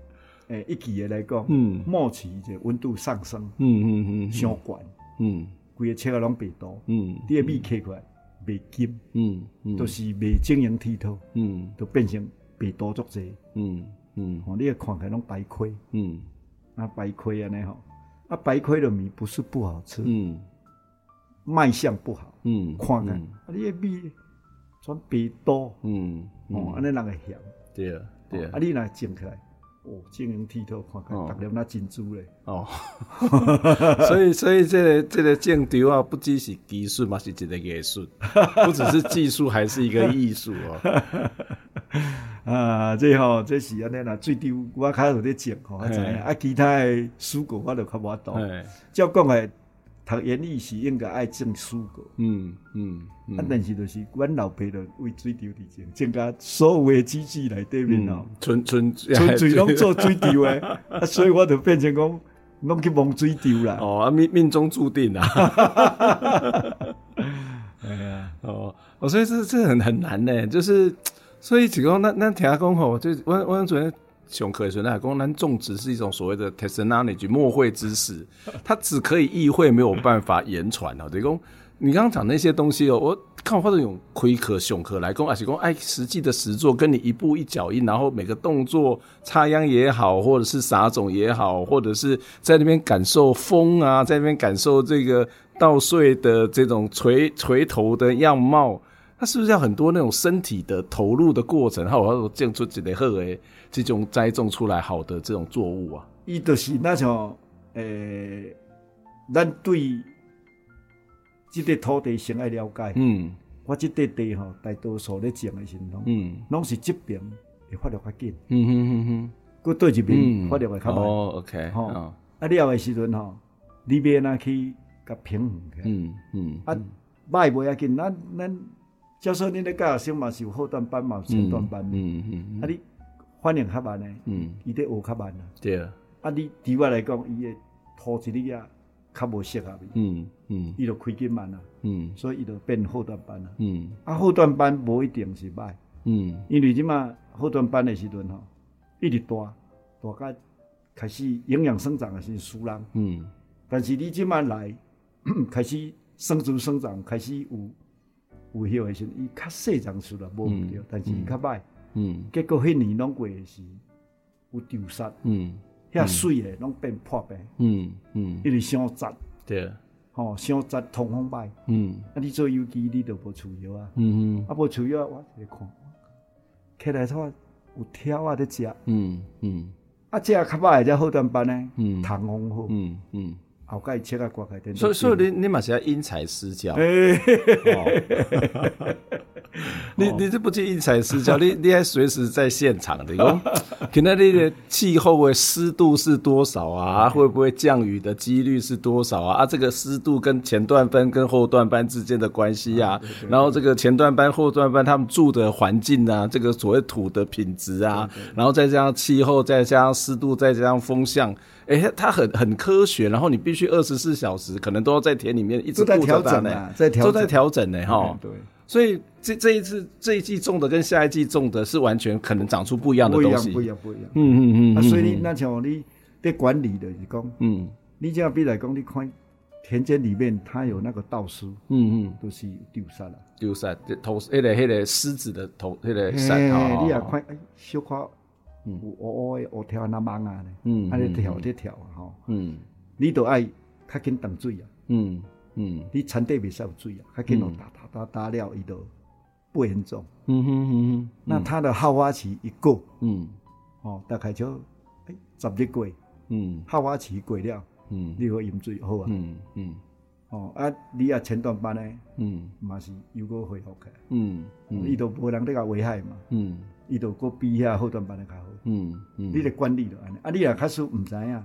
诶，一期的来讲，嗯，末期这温度上升，嗯嗯嗯，上悬，嗯，规个车啊拢白多，嗯，第二米开过来白金，嗯，嗯。都是未晶莹剔透，嗯，都变成白多足侪，嗯嗯，哦，你看起来拢白亏，嗯，啊白亏安尼吼，啊白亏的米不是不好吃，嗯，卖相不好，嗯，看看，啊你个米全白多，嗯，哦，安尼人会嫌，对啊对啊，啊你若种起来。哦，晶莹剔透，看看逐粒那珍珠嘞。哦，所以所以这个这个种稻啊，不只是技术嘛，是一个艺术，不只是技术，还是一个艺术哦。啊，这吼、个，这是安尼啦，最丢我开始在种吼，啊，啊，其他的蔬果我就较无懂。照讲诶。读园艺是应该爱种蔬果，嗯嗯，啊，但是就是阮老爸就为水稻而种，种甲所有诶机器内底面哦，纯纯 纯粹拢做水稻诶，啊，所以我就变成讲拢去望水稻啦。哦，啊命命中注定啊。哎呀，哦，所以这这很很难呢，就是所以只讲那那听讲吼，就我我昨天上课的时候，那讲咱种植是一种所谓的 technology 默会知识，它只可以意会，没有办法言传啊。就讲你刚刚讲那些东西哦，我看或者用亏壳熊壳来讲，还是讲哎实际的实作，跟你一步一脚印，然后每个动作插秧也好，或者是撒种也好，或者是在那边感受风啊，在那边感受这个。稻穗的这种垂垂头的样貌，它是不是要很多那种身体的投入的过程？还有种出几类好诶，这种栽种出来好的这种作物啊？伊就是那种诶、欸，咱对这块土地先爱了解。嗯，我这块地吼，大多数咧种的时候，嗯，拢是这边会发育较紧。嗯哼哼哼，过对这边发育会较慢。哦，OK，吼，啊，了的时阵吼，你别那去。甲平衡起，嗯嗯，啊，歹袂要紧，咱咱，假说你咧教学生嘛是有后段班嘛，前段班，嗯嗯，啊，你反应较慢诶，嗯，伊得学较慢啊，对啊，啊，你对我来讲，伊诶土质你啊较无适合伊，嗯嗯，伊就开紧慢啊，嗯，所以伊就变后段班啊，嗯，啊，后段班无一定是歹，嗯，因为即嘛后段班的时阵吼，一直大，大甲开始营养生长也是输人，嗯，但是你即满来。开始生殖生长，开始有有迄个时，伊较细长出来无毋对，但是伊较歹。嗯，结果迄年拢过是有丢失。嗯，遐水诶拢变破病。嗯嗯，因为伤杂。对。吼，伤杂通风歹。嗯。啊，你做有机你都无除药啊。嗯嗯。啊，无除药，我一看，起来煞有条啊在食。嗯嗯。啊，食较歹诶，才后段班呢。嗯。糖丰好。嗯嗯。后盖切啊，刮开，所以所以你你嘛是要因材施教。你你这不仅因材施教，你你还随时在现场的。哟。可能你的气候的湿度是多少啊？会不会降雨的几率是多少啊？啊，这个湿度跟前段班跟后段班之间的关系啊，然后这个前段班后段班他们住的环境啊，这个所谓土的品质啊，然后再加上气候，再加上湿度，再加上风向。哎、欸，它很很科学，然后你必须二十四小时，可能都要在田里面一直在调整呢，在调都在调整呢，哈。对，所以这这一次这一季种的跟下一季种的是完全可能长出不一样的东西，不一样，不一样，不一样。嗯嗯嗯。啊，所以你那像你在管理的，你讲，嗯，你这样比来讲，你看田间里面它有那个稻丝，嗯嗯，都是丢散了，丢散，头那个那个狮子的头，那个山啊，你也看，哎，小块。嗯，乌乌的乌条那芒啊，嗯，安尼跳在跳啊，吼，嗯，你都爱较紧断水啊，嗯嗯，你田地袂使有水啊，较紧哦打打打打了伊都不严重，嗯哼嗯哼，那它的好花期一过，嗯，哦，大概就哎十日过，嗯，好花期过了，嗯，你好饮水好啊，嗯嗯，哦啊，你啊前段班呢，嗯，嘛是又个恢复起嗯，伊都无人咧甲危害嘛，嗯。伊就搁比遐后端办的较好，嗯嗯，你的管理就安尼，啊，你若确实毋知影，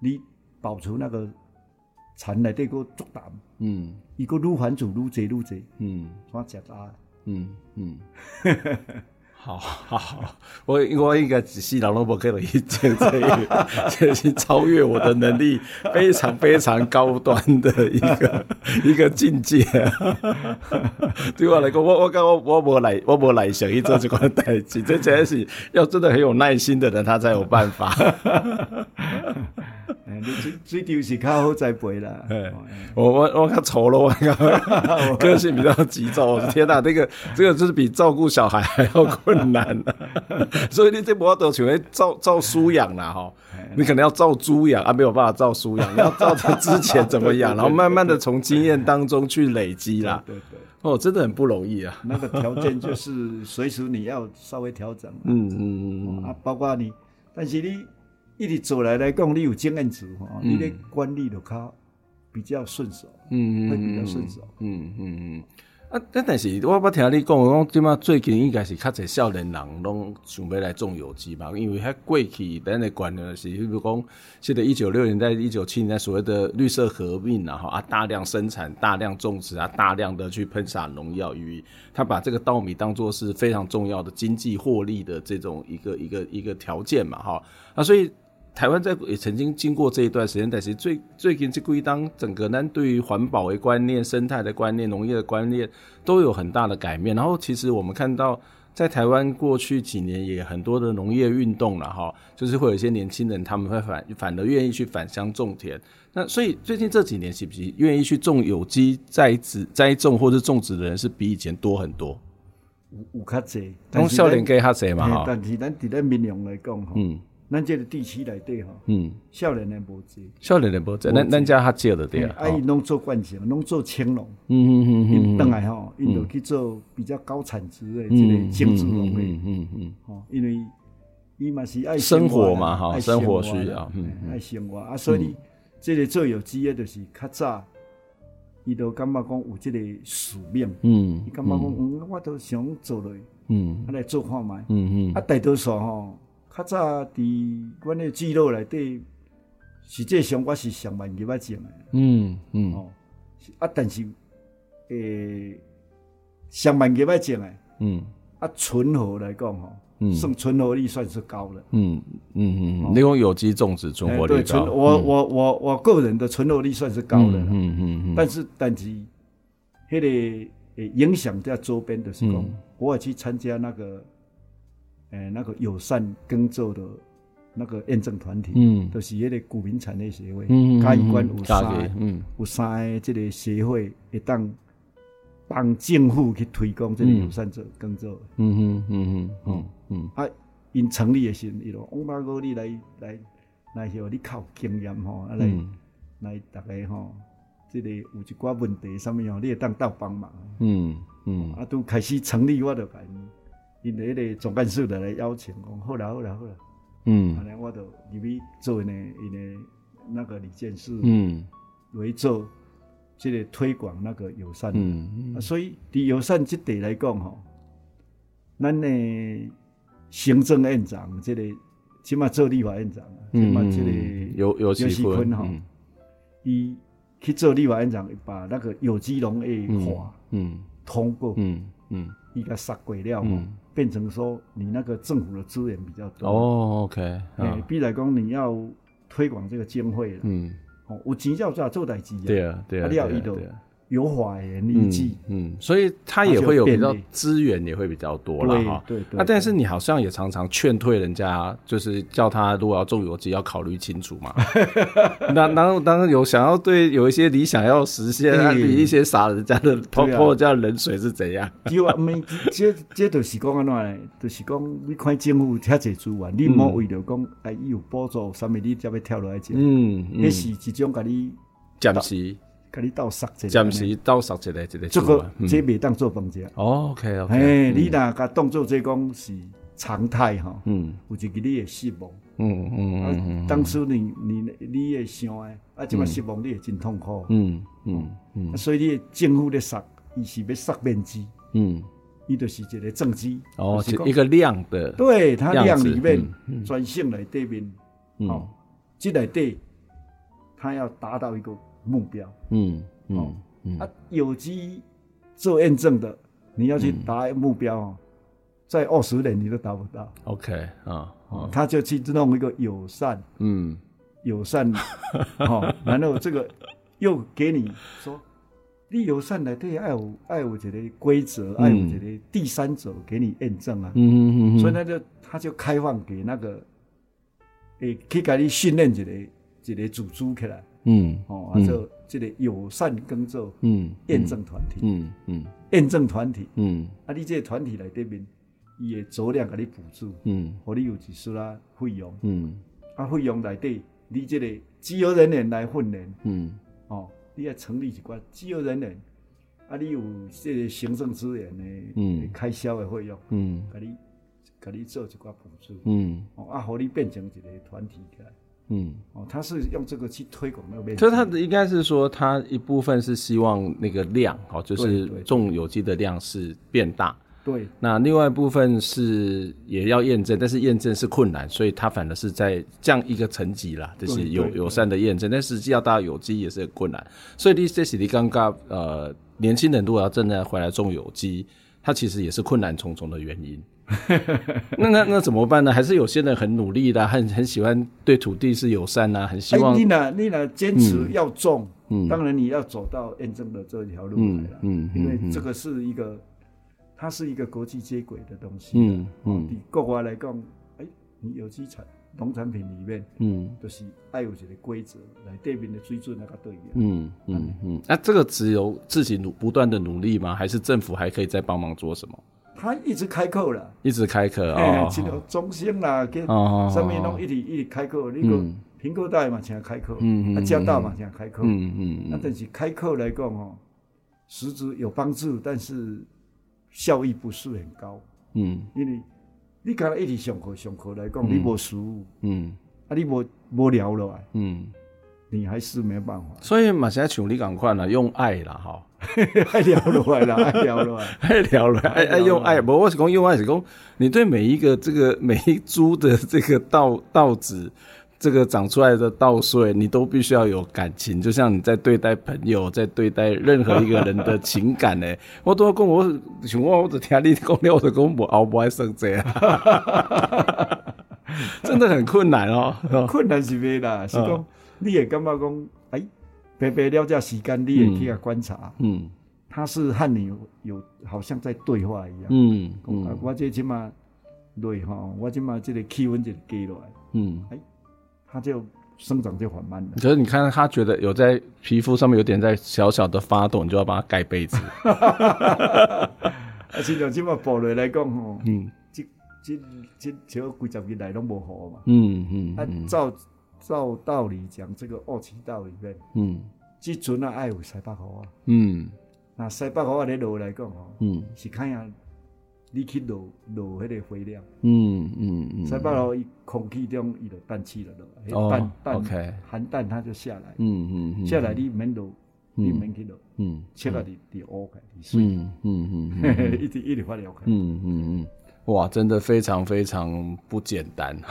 你保持那个田内底搁足淡，嗯，伊搁愈繁殖愈济愈济，嗯，怎食啊，嗯嗯。好好好，我我应该仔细老萝卜给的意见，这 这是超越我的能力，非常非常高端的一个 一个境界。对我来讲，我我讲我我无来我无来想去做这款代志，这真是要真的很有耐心的人，他才有办法。水水是较好栽培啦。我我我较丑陋，个性 比较急躁。我的天哪，这个这个就是比照顾小孩还要困难。所以你这波都全会照照书养啦哈。你可能要照猪养啊，没有办法照书养。你要照他之前怎么养，然后慢慢的从经验当中去累积啦。对对。哦，真的很不容易啊。那个条件就是随时你要稍微调整。嗯嗯嗯嗯。啊，包括你，但是你。一直走来来讲，你有经验值吼，你的管理就较比较顺手，嗯嗯，会比较顺手，嗯嗯嗯。啊，但但是我我听你讲，我讲即马最近应该是较侪少年人拢想要来种有机嘛，因为遐过去咱的观念是，比如讲，现在一九六零代、一九七零代所谓的绿色革命啊，哈啊，大量生产、大量种植啊，大量的去喷洒农药，与他把这个稻米当做是非常重要的经济获利的这种一个一个一个条件嘛，哈啊，所以。台湾在也曾经经过这一段时间，但是最最近这归当整个呢，对于环保的观念、生态的观念、农业的观念都有很大的改变。然后其实我们看到，在台湾过去几年也很多的农业运动了哈，就是会有一些年轻人他们会反反而愿意去返乡种田。那所以最近这几年是不是愿意去种有机栽植、栽种或者种植的人是比以前多很多？有有较济，从少年给较济嘛哈。但是咱伫咧民用来讲哈，嗯。咱这个地区内底吼，嗯，少年人无济，少年人无济，咱咱家较少的对啊。啊，伊拢做惯性，拢做青龙，嗯嗯嗯嗯，等来吼，伊就去做比较高产值的这个精致农业，嗯嗯嗯，吼，因为伊嘛是爱生活嘛，哈，生活需要，嗯，爱生活。啊，所以这个做有机的，就是较早，伊都感觉讲有这个使命，嗯，伊感觉讲，嗯，我都想做落，嗯，啊来做看卖，嗯嗯，啊大多数吼。较早伫阮诶记录内底，实际上我是上万几百种诶。嗯嗯哦，啊，但是诶，上万几百种诶。嗯。啊，存活来讲吼，算存活率算是高了。嗯嗯嗯。你讲有机种植存活率高。对，存我我我我个人的存活率算是高的。嗯嗯嗯。但是但是，迄个诶影响在周边的时候，我也去参加那个。诶，那个友善耕作的那个验证团体，嗯，都是迄个古民产业协会，嗯，嘉义县有三，嗯，有三个这个协会会当帮政府去推广这个友善者耕作，嗯嗯嗯嗯嗯，啊，因成立的时候，伊咯，王大哥你来来来许你靠经验吼，啊来来大家吼，这个有一寡问题上面吼，你会当到帮忙，嗯嗯，啊，都开始成立我就甲。因迄个总干事的来邀请，讲好啦好啦好啦，嗯，后来我就入去做呢，因为那个李建事，嗯，为做这个推广那个友善，嗯嗯，所以对友善这点来讲吼，咱呢行政院长这个起码做立法院长，起码这个有有有喜坤哈，伊去做立法院长，把那个有机农业法，嗯，通过，嗯嗯，伊个杀过了，嗯。变成说你那个政府的资源比较多。哦，OK，哎，比来讲你要推广这个经费了，嗯，哦，有钱叫做做代志啊，对啊，对啊，对啊。有法言立即，嗯，所以他也会有比较资源也会比较多了哈。对对。那但是你好像也常常劝退人家，就是叫他如果要种有机，要考虑清楚嘛。那当然当然有想要对有一些理想要实现，比一些傻人家的泼 泼人家冷水是怎样？就啊，没，这这就是讲安怎呢？就是讲你看政府遐济资源，你莫为了讲哎有补助，啥物你才要跳落来讲。嗯，那是一种甲你暂时。给你斗杀一个，暂时倒杀一个，一个。这个这未当做饭食。OK OK。哎，你若甲当做这讲是常态哈。嗯。有一个你会失望。嗯嗯嗯。当初你你你会想诶，啊，即摆失望你会真痛苦。嗯嗯嗯。所以你政府咧杀，伊是要杀面积。嗯。伊就是一个政绩。哦，一个量的。对，它量里面专项来对面。哦。这内底，它要达到一个。目标，嗯嗯嗯，啊，有机做验证的，你要去达目标哦，在二十年你都达不到。OK 啊，他就去弄一个友善，嗯，友善，哦，然后这个又给你说，你友善的对爱护爱护这个规则，爱护这个第三者给你验证啊，嗯嗯嗯，所以他就他就开放给那个，诶，可以给你训练一个一个组织起来。嗯，哦，啊，就这个友善耕作，嗯，验证团体，嗯嗯，验证团体，嗯，啊，你这个团体来对面，伊会酌量给你补助，嗯，和你有一丝啦费用，嗯，啊，费用来底，你这个机油人员来训练，嗯，哦，你要成立一个机油人员，啊，你有这个行政资源的，嗯，开销的费用，嗯，给你给你做一寡补助，嗯，哦，啊，和你变成一个团体起来。嗯，哦，他是用这个去推广那边，所以他的应该是说，他一部分是希望那个量，哦，就是种有机的量是变大。对，那另外一部分是也要验证，但是验证是困难，所以他反而是在降一个层级啦，就是友友善的验证，但实际要达到有机也是很困难。所以你这是你刚刚呃，年轻人如果要真的回来种有机，它其实也是困难重重的原因。那那那怎么办呢？还是有些人很努力的、啊，很很喜欢对土地是友善啊，很希望。欸、你呢？你呢？坚持要种，嗯，当然你要走到验证的这一条路来了，嗯，嗯，因为这个是一个，它是一个国际接轨的东西，嗯嗯。以国外来讲，哎、欸，你有机产农产品里面，嗯，就是爱有一个规则来对面的水准那个对比，嗯嗯嗯。那、啊、这个只有自己努不断的努力吗？还是政府还可以再帮忙做什么？他一直开课了，一直开课哦，这个中心啦，跟上面拢一直一直开课。那个苹果大嘛，现在开课，嗯嗯，交大嘛，现在开课，嗯嗯。那但是开课来讲哦，实质有帮助，但是效益不是很高，嗯，因为你刚才一直上课上课来讲，你无书，嗯，啊，你无无聊了，嗯。你还是没办法，所以嘛，现在像你赶快了，用爱了哈，爱聊了爱了，爱聊了爱聊了爱爱用爱，不，我是讲用爱是讲，你对每一个这个每一株的这个稻稻子，这个长出来的稻穗，你都必须要有感情，就像你在对待朋友，在对待任何一个人的情感呢。我都要讲，我想我我就听你讲，我就讲我熬不爱生这样，真的很困难哦，困难是咩啦？是讲。你也感觉讲，哎，白白了这时间，你也去啊观察，嗯，他是和你有有好像在对话一样，嗯嗯，我这起码对哈，我起码这个气温就低落来，嗯，哎，它就生长就缓慢了。可是你看，他觉得有在皮肤上面有点在小小的发抖，你就要帮他盖被子。啊，现在起码保落来讲吼，嗯，这这这这几十年来拢无好嘛，嗯嗯，按照。照道理讲，这个二期稻里面，嗯，即阵啊爱有西北风啊，嗯，那西北风啊，咧落来讲吼，嗯，是看下你去落落迄个灰料，嗯嗯嗯，西北风伊空气中伊就氮气了落，氮氮含氮它就下来，嗯嗯嗯，下来你免落，你免去落，嗯，切 了你你乌开，嗯嗯嗯，一直一直发了开，嗯嗯嗯，哇，真的非常非常不简单。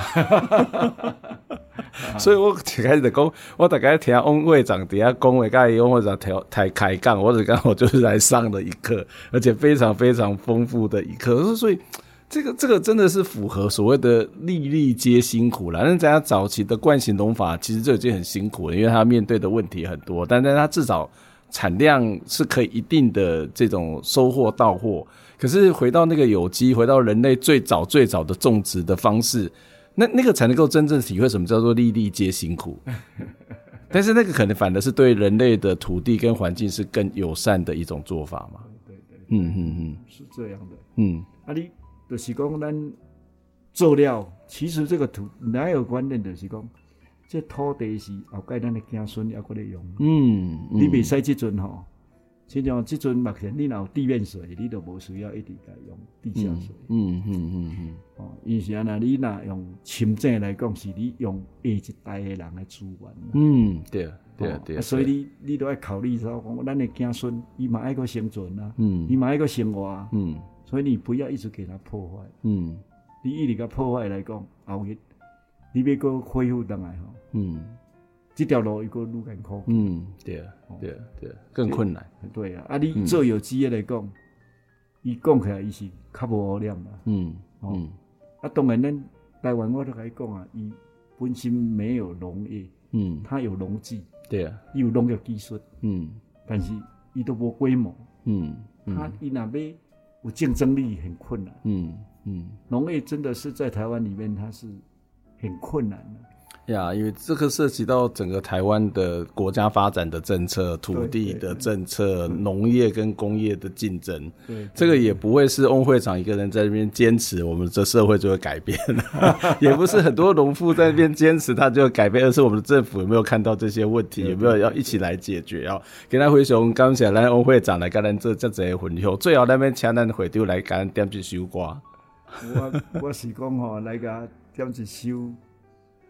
所以我一开始的讲，我大概听翁会长底下讲话，甲伊翁会长调台开杠，我就刚好就是来上了一课，而且非常非常丰富的一课。所以这个这个真的是符合所谓的“粒粒皆辛苦”啦。那在早期的惯行农法，其实就已经很辛苦了，因为他面对的问题很多，但但他至少产量是可以一定的这种收获到货。可是回到那个有机，回到人类最早最早的种植的方式。那那个才能够真正体会什么叫做粒粒皆辛苦，但是那个可能反而是对人类的土地跟环境是更友善的一种做法嘛？对对，嗯嗯嗯，是这样的。嗯，啊，你就是讲咱做料，其实这个土哪有观念，就是讲这土地是后盖咱的子孙要过来用。嗯，你未使这阵吼。亲像这阵目前你若有地面水，你都无需要一直在用地下水。嗯嗯嗯嗯。哦，因是安尼，你若用深圳来讲，是你用下一代的人的资源。嗯，对啊对啊对啊。所以你你都要考虑说，讲咱的子孙伊嘛爱个生存啊，嗯，伊嘛爱个生活啊，嗯，所以你不要一直给他破坏。嗯，你一直甲破坏来讲，后日你别个恢复倒来吼。嗯。这条路一个路艰苦，嗯，对啊，对啊，对啊，更困难，对啊。啊，你做有机的来讲，伊讲起来伊是较无污染嘛，嗯嗯。啊，当然咱台湾我都可以讲啊，伊本身没有农业，嗯，它有农技，对啊，有农业技术，嗯，但是伊都无规模，嗯，他伊那边有竞争力很困难，嗯嗯。农业真的是在台湾里面，它是很困难的。呀，因为这个涉及到整个台湾的国家发展的政策、土地的政策、农业跟工业的竞争，对，这个也不会是翁会长一个人在这边坚持，我们这社会就会改变了，也不是很多农夫在那边坚持他就会改变，而是我们的政府有没有看到这些问题，有没有要一起来解决？要给他回熊刚才来翁会长来跟咱这这这些混后，最好那边请咱回丢来跟咱点去收瓜。我我是讲吼，来个点去收。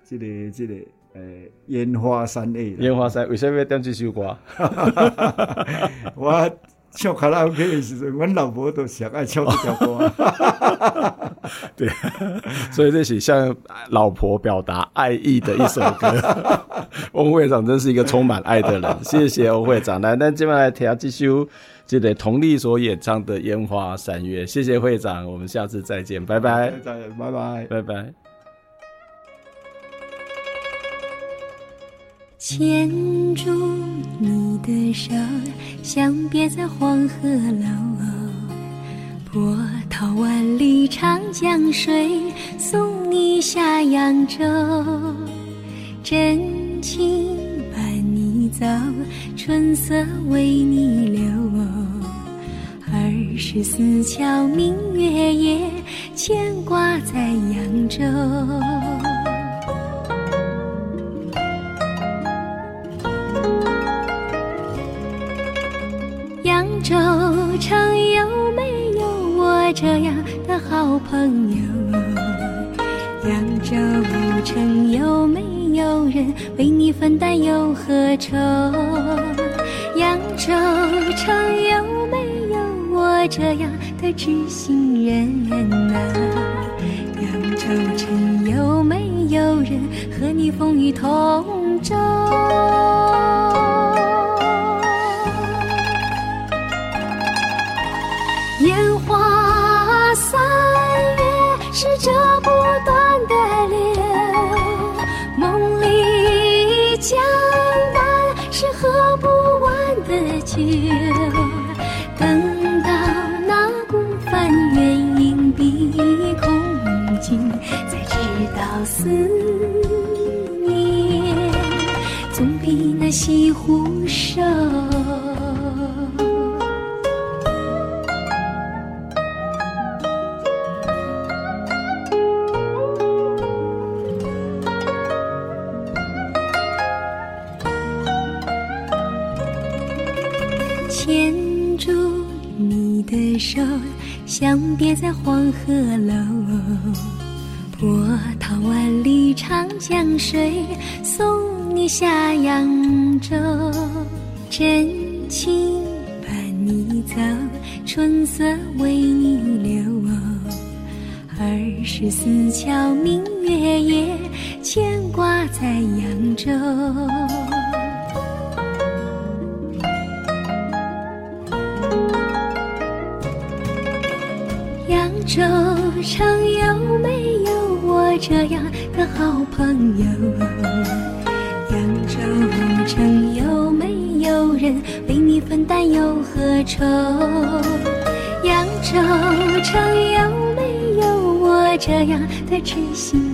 这个这个呃，烟花三 A，烟花三为什么要点这首歌？我唱卡拉 OK 的时候，我老婆都想爱唱这条歌。对，所以这是向老婆表达爱意的一首歌。翁会长真是一个充满爱的人，谢谢翁会长。来，那接下来听这首这个佟丽所演唱的《烟花三月》。谢谢会长，我们下次再见，拜拜，再见，拜拜，拜拜。牵住你的手，相别在黄鹤楼。波涛万里长江水，送你下扬州。真情伴你走，春色为你留。二十四桥明月夜，牵挂在扬州。扬州城有没有我这样的好朋友？扬州城有没有人为你分担忧和愁？扬州城有没有我这样的知心人啊？扬州城有没有人和你风雨同舟？才知道思念总比那西湖瘦。牵住你的手，相别在黄鹤楼。江水，送你下扬州。真情伴你走，春色为你留。二十四桥明开心。